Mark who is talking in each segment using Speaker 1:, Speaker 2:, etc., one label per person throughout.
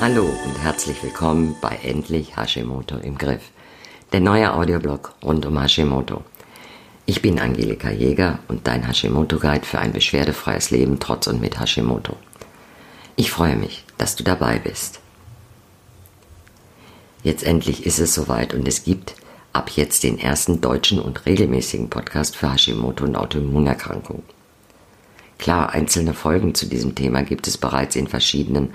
Speaker 1: Hallo und herzlich willkommen bei Endlich Hashimoto im Griff, der neue Audioblog rund um Hashimoto. Ich bin Angelika Jäger und dein Hashimoto-Guide für ein beschwerdefreies Leben trotz und mit Hashimoto. Ich freue mich, dass du dabei bist. Jetzt endlich ist es soweit und es gibt ab jetzt den ersten deutschen und regelmäßigen Podcast für Hashimoto und Autoimmunerkrankungen. Klar, einzelne Folgen zu diesem Thema gibt es bereits in verschiedenen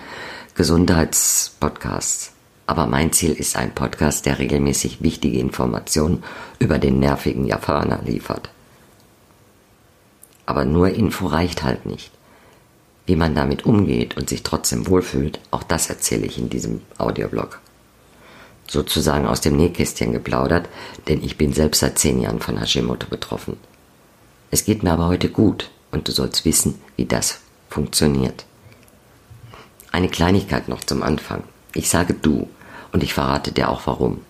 Speaker 1: Gesundheitspodcasts. Aber mein Ziel ist ein Podcast, der regelmäßig wichtige Informationen über den nervigen Japaner liefert. Aber nur Info reicht halt nicht. Wie man damit umgeht und sich trotzdem wohlfühlt, auch das erzähle ich in diesem Audioblog. Sozusagen aus dem Nähkästchen geplaudert, denn ich bin selbst seit zehn Jahren von Hashimoto betroffen. Es geht mir aber heute gut und du sollst wissen, wie das funktioniert. Eine Kleinigkeit noch zum Anfang. Ich sage du und ich verrate dir auch warum.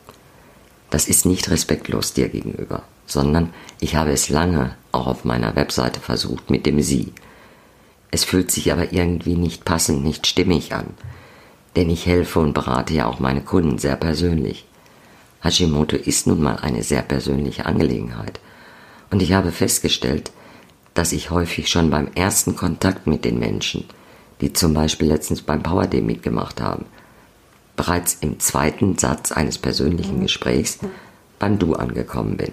Speaker 1: Das ist nicht respektlos dir gegenüber, sondern ich habe es lange auch auf meiner Webseite versucht mit dem Sie. Es fühlt sich aber irgendwie nicht passend, nicht stimmig an, denn ich helfe und berate ja auch meine Kunden sehr persönlich. Hashimoto ist nun mal eine sehr persönliche Angelegenheit und ich habe festgestellt, dass ich häufig schon beim ersten Kontakt mit den Menschen, die zum Beispiel letztens beim Power Day mitgemacht haben, bereits im zweiten Satz eines persönlichen Gesprächs beim Du angekommen bin.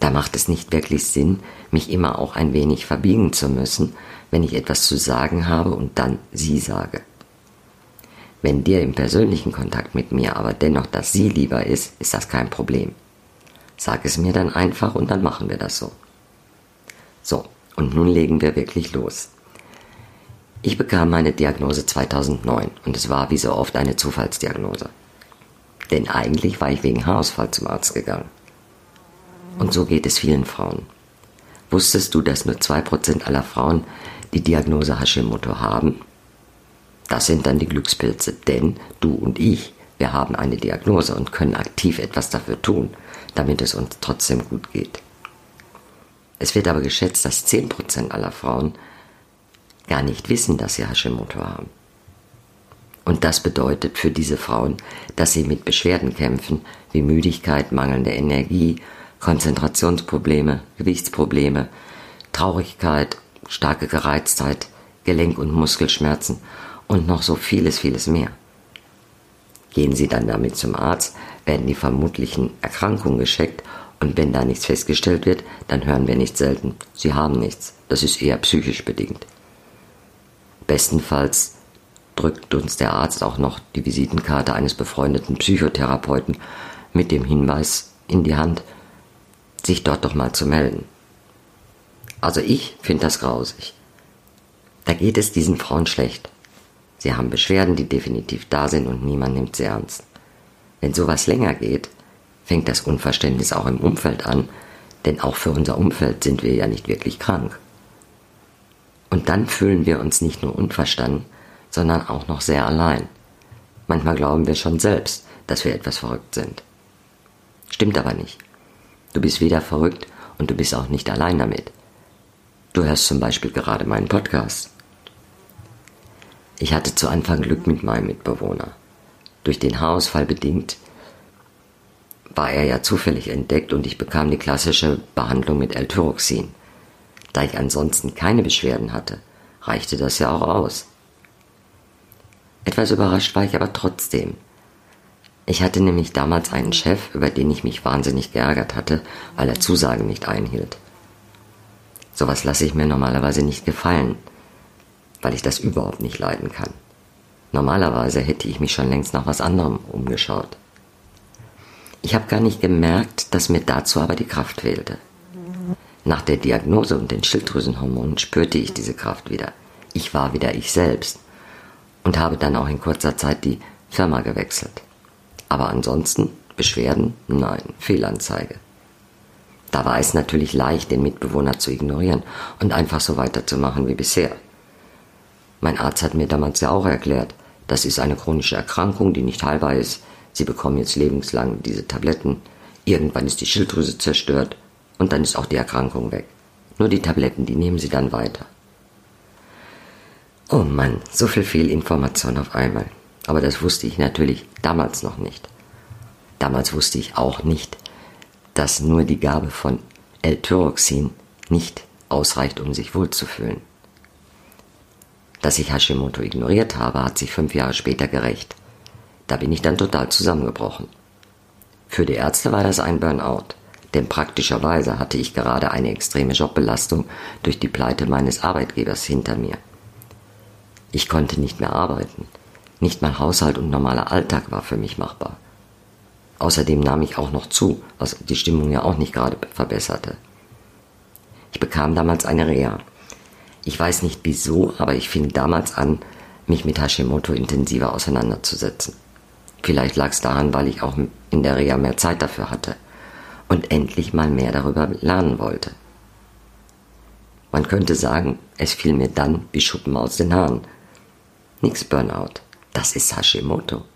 Speaker 1: Da macht es nicht wirklich Sinn, mich immer auch ein wenig verbiegen zu müssen, wenn ich etwas zu sagen habe und dann Sie sage. Wenn dir im persönlichen Kontakt mit mir aber dennoch das Sie lieber ist, ist das kein Problem. Sag es mir dann einfach und dann machen wir das so. So, und nun legen wir wirklich los. Ich bekam meine Diagnose 2009 und es war wie so oft eine Zufallsdiagnose. Denn eigentlich war ich wegen Haarausfall zum Arzt gegangen. Und so geht es vielen Frauen. Wusstest du, dass nur 2% aller Frauen die Diagnose Hashimoto haben? Das sind dann die Glückspilze, denn du und ich, wir haben eine Diagnose und können aktiv etwas dafür tun, damit es uns trotzdem gut geht. Es wird aber geschätzt, dass 10% aller Frauen gar nicht wissen, dass sie Hashimoto haben. Und das bedeutet für diese Frauen, dass sie mit Beschwerden kämpfen, wie Müdigkeit, mangelnde Energie, Konzentrationsprobleme, Gewichtsprobleme, Traurigkeit, starke Gereiztheit, Gelenk- und Muskelschmerzen und noch so vieles, vieles mehr. Gehen Sie dann damit zum Arzt, werden die vermutlichen Erkrankungen gescheckt und wenn da nichts festgestellt wird, dann hören wir nicht selten, Sie haben nichts. Das ist eher psychisch bedingt. Bestenfalls drückt uns der Arzt auch noch die Visitenkarte eines befreundeten Psychotherapeuten mit dem Hinweis in die Hand, sich dort doch mal zu melden. Also ich finde das grausig. Da geht es diesen Frauen schlecht. Sie haben Beschwerden, die definitiv da sind und niemand nimmt sie ernst. Wenn sowas länger geht, fängt das Unverständnis auch im Umfeld an, denn auch für unser Umfeld sind wir ja nicht wirklich krank. Und dann fühlen wir uns nicht nur unverstanden, sondern auch noch sehr allein. Manchmal glauben wir schon selbst, dass wir etwas verrückt sind. Stimmt aber nicht. Du bist weder verrückt und du bist auch nicht allein damit. Du hörst zum Beispiel gerade meinen Podcast. Ich hatte zu Anfang Glück mit meinem Mitbewohner. Durch den Haarausfall bedingt war er ja zufällig entdeckt und ich bekam die klassische Behandlung mit L-Tyroxin. Da ich ansonsten keine Beschwerden hatte, reichte das ja auch aus. Etwas überrascht war ich aber trotzdem. Ich hatte nämlich damals einen Chef, über den ich mich wahnsinnig geärgert hatte, weil er Zusagen nicht einhielt. Sowas lasse ich mir normalerweise nicht gefallen, weil ich das überhaupt nicht leiden kann. Normalerweise hätte ich mich schon längst nach was anderem umgeschaut. Ich habe gar nicht gemerkt, dass mir dazu aber die Kraft fehlte. Nach der Diagnose und den Schilddrüsenhormonen spürte ich diese Kraft wieder. Ich war wieder ich selbst und habe dann auch in kurzer Zeit die Firma gewechselt. Aber ansonsten Beschwerden? Nein, Fehlanzeige. Da war es natürlich leicht, den Mitbewohner zu ignorieren und einfach so weiterzumachen wie bisher. Mein Arzt hat mir damals ja auch erklärt, das ist eine chronische Erkrankung, die nicht heilbar ist. Sie bekommen jetzt lebenslang diese Tabletten. Irgendwann ist die Schilddrüse zerstört und dann ist auch die Erkrankung weg. Nur die Tabletten, die nehmen sie dann weiter. Oh Mann, so viel Fehlinformation auf einmal. Aber das wusste ich natürlich damals noch nicht. Damals wusste ich auch nicht, dass nur die Gabe von L-Tyroxin nicht ausreicht, um sich wohlzufühlen. Dass ich Hashimoto ignoriert habe, hat sich fünf Jahre später gerecht. Da bin ich dann total zusammengebrochen. Für die Ärzte war das ein Burnout, denn praktischerweise hatte ich gerade eine extreme Jobbelastung durch die Pleite meines Arbeitgebers hinter mir. Ich konnte nicht mehr arbeiten. Nicht mal Haushalt und normaler Alltag war für mich machbar. Außerdem nahm ich auch noch zu, was die Stimmung ja auch nicht gerade verbesserte. Ich bekam damals eine Reha. Ich weiß nicht wieso, aber ich fing damals an, mich mit Hashimoto intensiver auseinanderzusetzen. Vielleicht lag es daran, weil ich auch in der Reha mehr Zeit dafür hatte und endlich mal mehr darüber lernen wollte. Man könnte sagen, es fiel mir dann wie Schuppen aus den Haaren. Nix Burnout, das ist Hashimoto.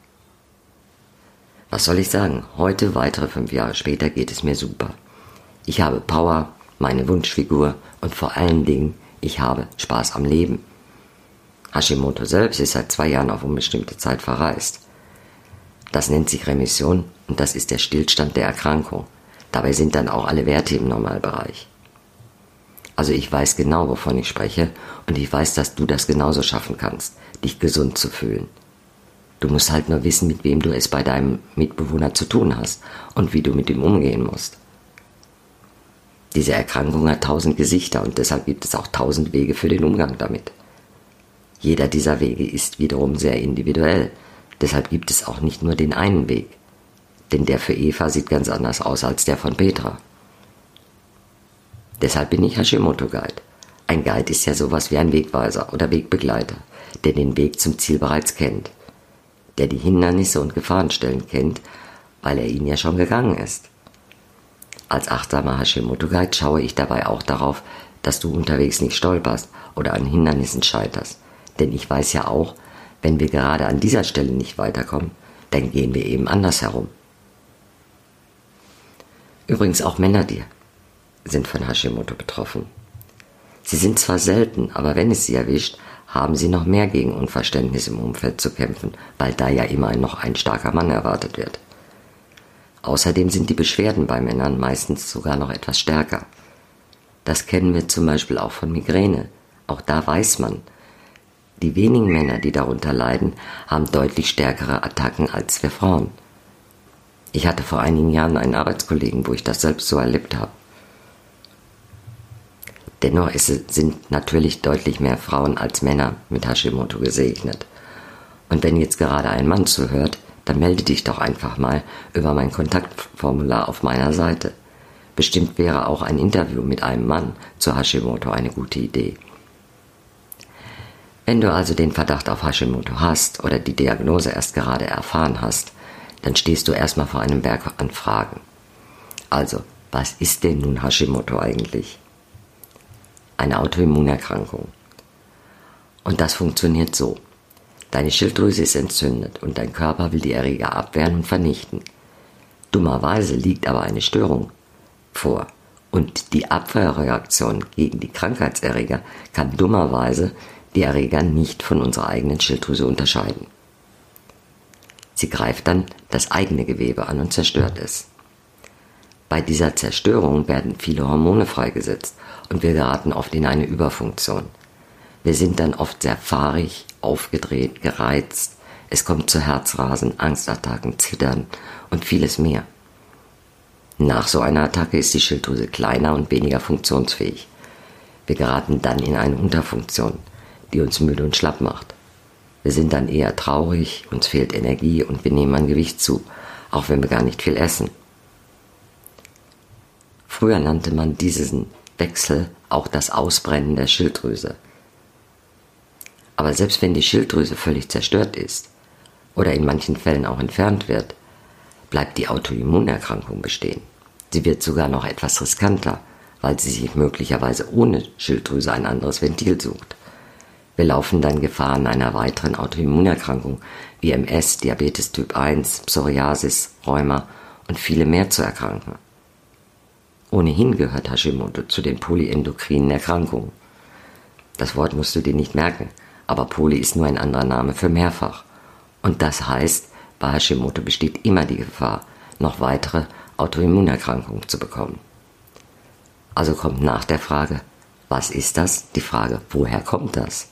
Speaker 1: Was soll ich sagen? Heute, weitere fünf Jahre später, geht es mir super. Ich habe Power, meine Wunschfigur und vor allen Dingen, ich habe Spaß am Leben. Hashimoto selbst ist seit zwei Jahren auf unbestimmte Zeit verreist. Das nennt sich Remission und das ist der Stillstand der Erkrankung. Dabei sind dann auch alle Werte im Normalbereich. Also ich weiß genau, wovon ich spreche und ich weiß, dass du das genauso schaffen kannst, dich gesund zu fühlen. Du musst halt nur wissen, mit wem du es bei deinem Mitbewohner zu tun hast und wie du mit ihm umgehen musst. Diese Erkrankung hat tausend Gesichter und deshalb gibt es auch tausend Wege für den Umgang damit. Jeder dieser Wege ist wiederum sehr individuell, deshalb gibt es auch nicht nur den einen Weg, denn der für Eva sieht ganz anders aus als der von Petra. Deshalb bin ich Hashimoto Guide. Ein Guide ist ja sowas wie ein Wegweiser oder Wegbegleiter, der den Weg zum Ziel bereits kennt der die Hindernisse und Gefahrenstellen kennt, weil er ihn ja schon gegangen ist. Als achtsamer Hashimoto-Guide schaue ich dabei auch darauf, dass du unterwegs nicht stolperst oder an Hindernissen scheiterst. Denn ich weiß ja auch, wenn wir gerade an dieser Stelle nicht weiterkommen, dann gehen wir eben anders herum. Übrigens auch Männer, die sind von Hashimoto betroffen. Sie sind zwar selten, aber wenn es sie erwischt, haben sie noch mehr gegen Unverständnis im Umfeld zu kämpfen, weil da ja immerhin noch ein starker Mann erwartet wird. Außerdem sind die Beschwerden bei Männern meistens sogar noch etwas stärker. Das kennen wir zum Beispiel auch von Migräne. Auch da weiß man, die wenigen Männer, die darunter leiden, haben deutlich stärkere Attacken als wir Frauen. Ich hatte vor einigen Jahren einen Arbeitskollegen, wo ich das selbst so erlebt habe. Dennoch sind natürlich deutlich mehr Frauen als Männer mit Hashimoto gesegnet. Und wenn jetzt gerade ein Mann zuhört, dann melde dich doch einfach mal über mein Kontaktformular auf meiner Seite. Bestimmt wäre auch ein Interview mit einem Mann zu Hashimoto eine gute Idee. Wenn du also den Verdacht auf Hashimoto hast oder die Diagnose erst gerade erfahren hast, dann stehst du erstmal vor einem Berg an Fragen. Also, was ist denn nun Hashimoto eigentlich? eine Autoimmunerkrankung. Und das funktioniert so. Deine Schilddrüse ist entzündet und dein Körper will die Erreger abwehren und vernichten. Dummerweise liegt aber eine Störung vor und die Abwehrreaktion gegen die Krankheitserreger kann dummerweise die Erreger nicht von unserer eigenen Schilddrüse unterscheiden. Sie greift dann das eigene Gewebe an und zerstört es. Bei dieser Zerstörung werden viele Hormone freigesetzt und wir geraten oft in eine Überfunktion. Wir sind dann oft sehr fahrig, aufgedreht, gereizt. Es kommt zu Herzrasen, Angstattacken, Zittern und vieles mehr. Nach so einer Attacke ist die Schilddrüse kleiner und weniger funktionsfähig. Wir geraten dann in eine Unterfunktion, die uns müde und schlapp macht. Wir sind dann eher traurig, uns fehlt Energie und wir nehmen an Gewicht zu, auch wenn wir gar nicht viel essen. Früher nannte man diesen Wechsel auch das Ausbrennen der Schilddrüse. Aber selbst wenn die Schilddrüse völlig zerstört ist oder in manchen Fällen auch entfernt wird, bleibt die Autoimmunerkrankung bestehen. Sie wird sogar noch etwas riskanter, weil sie sich möglicherweise ohne Schilddrüse ein anderes Ventil sucht. Wir laufen dann Gefahr an einer weiteren Autoimmunerkrankung wie MS, Diabetes Typ 1, Psoriasis, Rheuma und viele mehr zu erkranken. Ohnehin gehört Hashimoto zu den polyendokrinen Erkrankungen. Das Wort musst du dir nicht merken, aber Poly ist nur ein anderer Name für mehrfach. Und das heißt, bei Hashimoto besteht immer die Gefahr, noch weitere Autoimmunerkrankungen zu bekommen. Also kommt nach der Frage, was ist das? Die Frage, woher kommt das?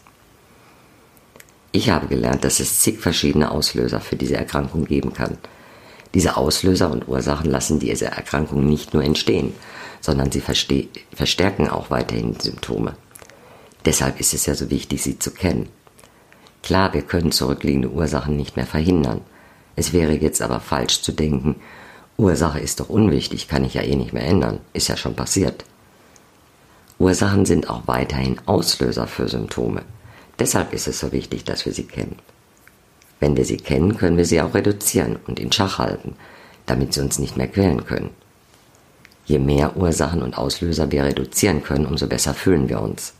Speaker 1: Ich habe gelernt, dass es zig verschiedene Auslöser für diese Erkrankung geben kann. Diese Auslöser und Ursachen lassen diese Erkrankung nicht nur entstehen, sondern sie verstärken auch weiterhin die Symptome. Deshalb ist es ja so wichtig, sie zu kennen. Klar, wir können zurückliegende Ursachen nicht mehr verhindern. Es wäre jetzt aber falsch zu denken, Ursache ist doch unwichtig, kann ich ja eh nicht mehr ändern, ist ja schon passiert. Ursachen sind auch weiterhin Auslöser für Symptome. Deshalb ist es so wichtig, dass wir sie kennen. Wenn wir sie kennen, können wir sie auch reduzieren und in Schach halten, damit sie uns nicht mehr quälen können. Je mehr Ursachen und Auslöser wir reduzieren können, umso besser fühlen wir uns.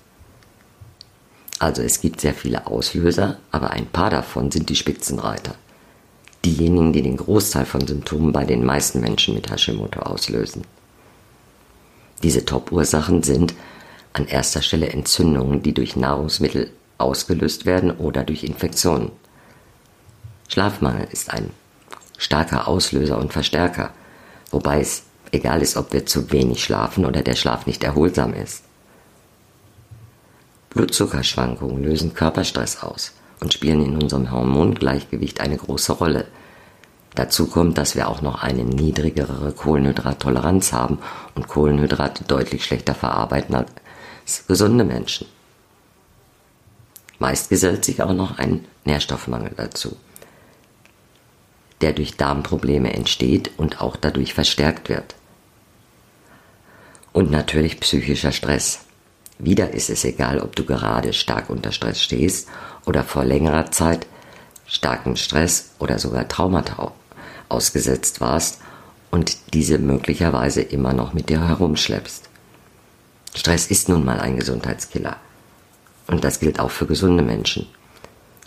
Speaker 1: Also es gibt sehr viele Auslöser, aber ein paar davon sind die Spitzenreiter. Diejenigen, die den Großteil von Symptomen bei den meisten Menschen mit Hashimoto auslösen. Diese Top-Ursachen sind an erster Stelle Entzündungen, die durch Nahrungsmittel ausgelöst werden oder durch Infektionen. Schlafmangel ist ein starker Auslöser und Verstärker, wobei es egal ist, ob wir zu wenig schlafen oder der Schlaf nicht erholsam ist. Blutzuckerschwankungen lösen Körperstress aus und spielen in unserem Hormongleichgewicht eine große Rolle. Dazu kommt, dass wir auch noch eine niedrigere Kohlenhydrattoleranz haben und Kohlenhydrate deutlich schlechter verarbeiten als gesunde Menschen. Meist gesellt sich auch noch ein Nährstoffmangel dazu, der durch Darmprobleme entsteht und auch dadurch verstärkt wird. Und natürlich psychischer Stress. Wieder ist es egal, ob du gerade stark unter Stress stehst oder vor längerer Zeit starken Stress oder sogar Traumata ausgesetzt warst und diese möglicherweise immer noch mit dir herumschleppst. Stress ist nun mal ein Gesundheitskiller. Und das gilt auch für gesunde Menschen.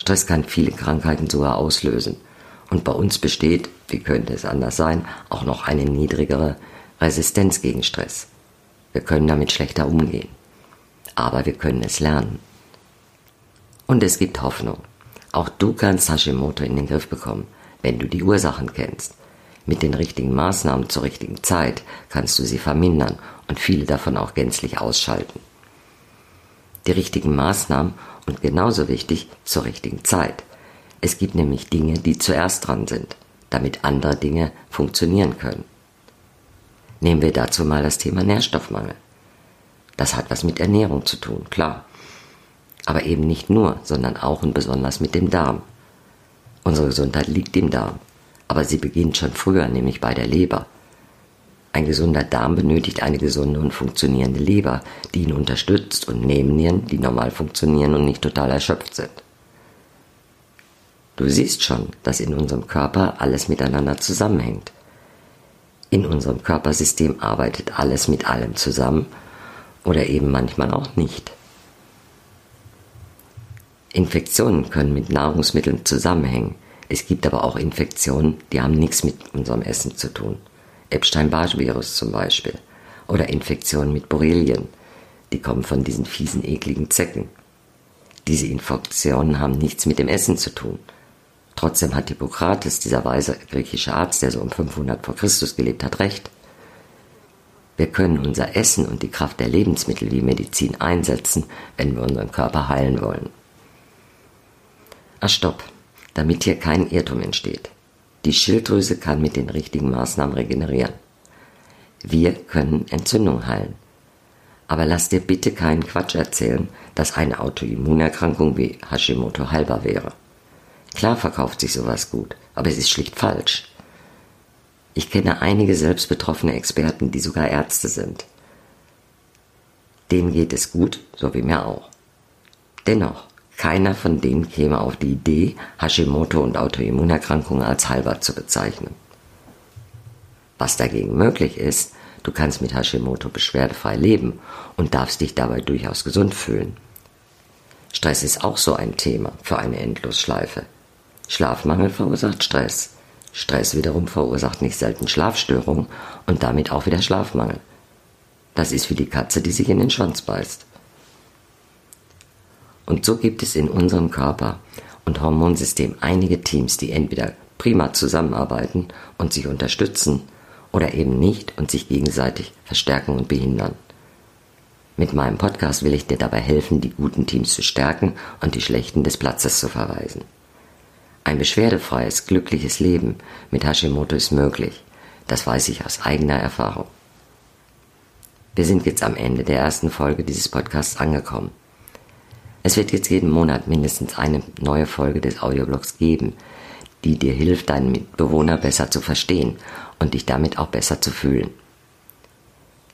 Speaker 1: Stress kann viele Krankheiten sogar auslösen. Und bei uns besteht, wie könnte es anders sein, auch noch eine niedrigere Resistenz gegen Stress. Wir können damit schlechter umgehen. Aber wir können es lernen. Und es gibt Hoffnung. Auch du kannst Hashimoto in den Griff bekommen, wenn du die Ursachen kennst. Mit den richtigen Maßnahmen zur richtigen Zeit kannst du sie vermindern und viele davon auch gänzlich ausschalten. Die richtigen Maßnahmen und genauso wichtig zur richtigen Zeit. Es gibt nämlich Dinge, die zuerst dran sind, damit andere Dinge funktionieren können. Nehmen wir dazu mal das Thema Nährstoffmangel. Das hat was mit Ernährung zu tun, klar. Aber eben nicht nur, sondern auch und besonders mit dem Darm. Unsere Gesundheit liegt im Darm, aber sie beginnt schon früher, nämlich bei der Leber. Ein gesunder Darm benötigt eine gesunde und funktionierende Leber, die ihn unterstützt und Nebennieren, die normal funktionieren und nicht total erschöpft sind. Du siehst schon, dass in unserem Körper alles miteinander zusammenhängt. In unserem Körpersystem arbeitet alles mit allem zusammen oder eben manchmal auch nicht. Infektionen können mit Nahrungsmitteln zusammenhängen. Es gibt aber auch Infektionen, die haben nichts mit unserem Essen zu tun. Epstein-Barr-Virus zum Beispiel. Oder Infektionen mit Borrelien. Die kommen von diesen fiesen, ekligen Zecken. Diese Infektionen haben nichts mit dem Essen zu tun. Trotzdem hat Hippokrates, dieser weise griechische Arzt, der so um 500 vor Christus gelebt hat, recht. Wir können unser Essen und die Kraft der Lebensmittel wie Medizin einsetzen, wenn wir unseren Körper heilen wollen. Ah, stopp, damit hier kein Irrtum entsteht. Die Schilddrüse kann mit den richtigen Maßnahmen regenerieren. Wir können Entzündung heilen. Aber lass dir bitte keinen Quatsch erzählen, dass eine Autoimmunerkrankung wie Hashimoto heilbar wäre. Klar verkauft sich sowas gut, aber es ist schlicht falsch. Ich kenne einige selbstbetroffene Experten, die sogar Ärzte sind. Denen geht es gut, so wie mir auch. Dennoch, keiner von denen käme auf die Idee, Hashimoto und Autoimmunerkrankungen als heilbar zu bezeichnen. Was dagegen möglich ist, du kannst mit Hashimoto beschwerdefrei leben und darfst dich dabei durchaus gesund fühlen. Stress ist auch so ein Thema für eine Endlosschleife. Schlafmangel verursacht Stress. Stress wiederum verursacht nicht selten Schlafstörungen und damit auch wieder Schlafmangel. Das ist wie die Katze, die sich in den Schwanz beißt. Und so gibt es in unserem Körper und Hormonsystem einige Teams, die entweder prima zusammenarbeiten und sich unterstützen oder eben nicht und sich gegenseitig verstärken und behindern. Mit meinem Podcast will ich dir dabei helfen, die guten Teams zu stärken und die schlechten des Platzes zu verweisen. Ein beschwerdefreies, glückliches Leben mit Hashimoto ist möglich. Das weiß ich aus eigener Erfahrung. Wir sind jetzt am Ende der ersten Folge dieses Podcasts angekommen. Es wird jetzt jeden Monat mindestens eine neue Folge des Audioblogs geben, die dir hilft, deinen Mitbewohner besser zu verstehen und dich damit auch besser zu fühlen.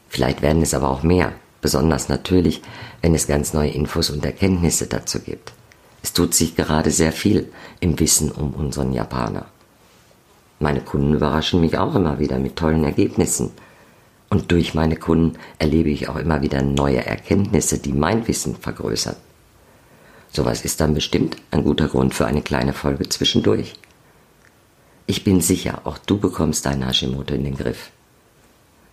Speaker 1: Vielleicht werden es aber auch mehr, besonders natürlich, wenn es ganz neue Infos und Erkenntnisse dazu gibt. Es tut sich gerade sehr viel im Wissen um unseren Japaner. Meine Kunden überraschen mich auch immer wieder mit tollen Ergebnissen. Und durch meine Kunden erlebe ich auch immer wieder neue Erkenntnisse, die mein Wissen vergrößern. Sowas ist dann bestimmt ein guter Grund für eine kleine Folge zwischendurch. Ich bin sicher, auch du bekommst dein Hashimoto in den Griff.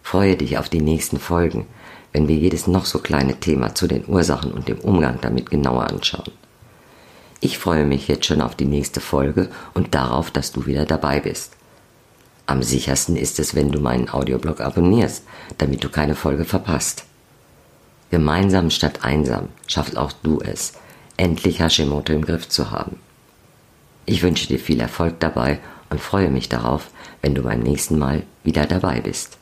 Speaker 1: Freue dich auf die nächsten Folgen, wenn wir jedes noch so kleine Thema zu den Ursachen und dem Umgang damit genauer anschauen. Ich freue mich jetzt schon auf die nächste Folge und darauf, dass du wieder dabei bist. Am sichersten ist es, wenn du meinen Audioblog abonnierst, damit du keine Folge verpasst. Gemeinsam statt einsam schaffst auch du es, endlich Hashimoto im Griff zu haben. Ich wünsche dir viel Erfolg dabei und freue mich darauf, wenn du beim nächsten Mal wieder dabei bist.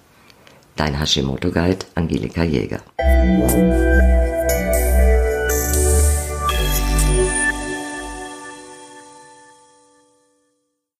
Speaker 1: Dein Hashimoto Guide Angelika Jäger.